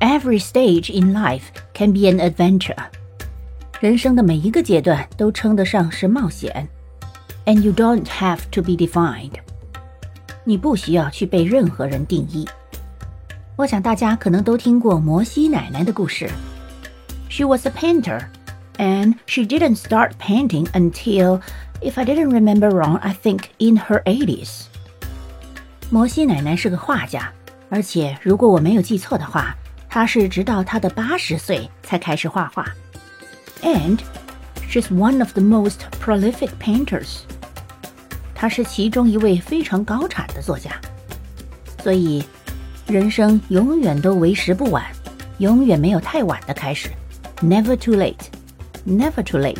Every stage in life can be an adventure. 人生的每一个阶段都称得上是冒险。And you don't have to be defined. 你不需要去被任何人定义。我想大家可能都听过摩西奶奶的故事。She was a painter, and she didn't start painting until, if I didn't remember wrong, I think in her 80s. 摩西奶奶是个画家，而且如果我没有记错的话， 他是直到他的八十岁才开始画画。And she's one of the most prolific painters. 他是其中一位非常高产的作家。所以。人生永远都为时不晚，永远没有太晚的开始，Never too late, never too late。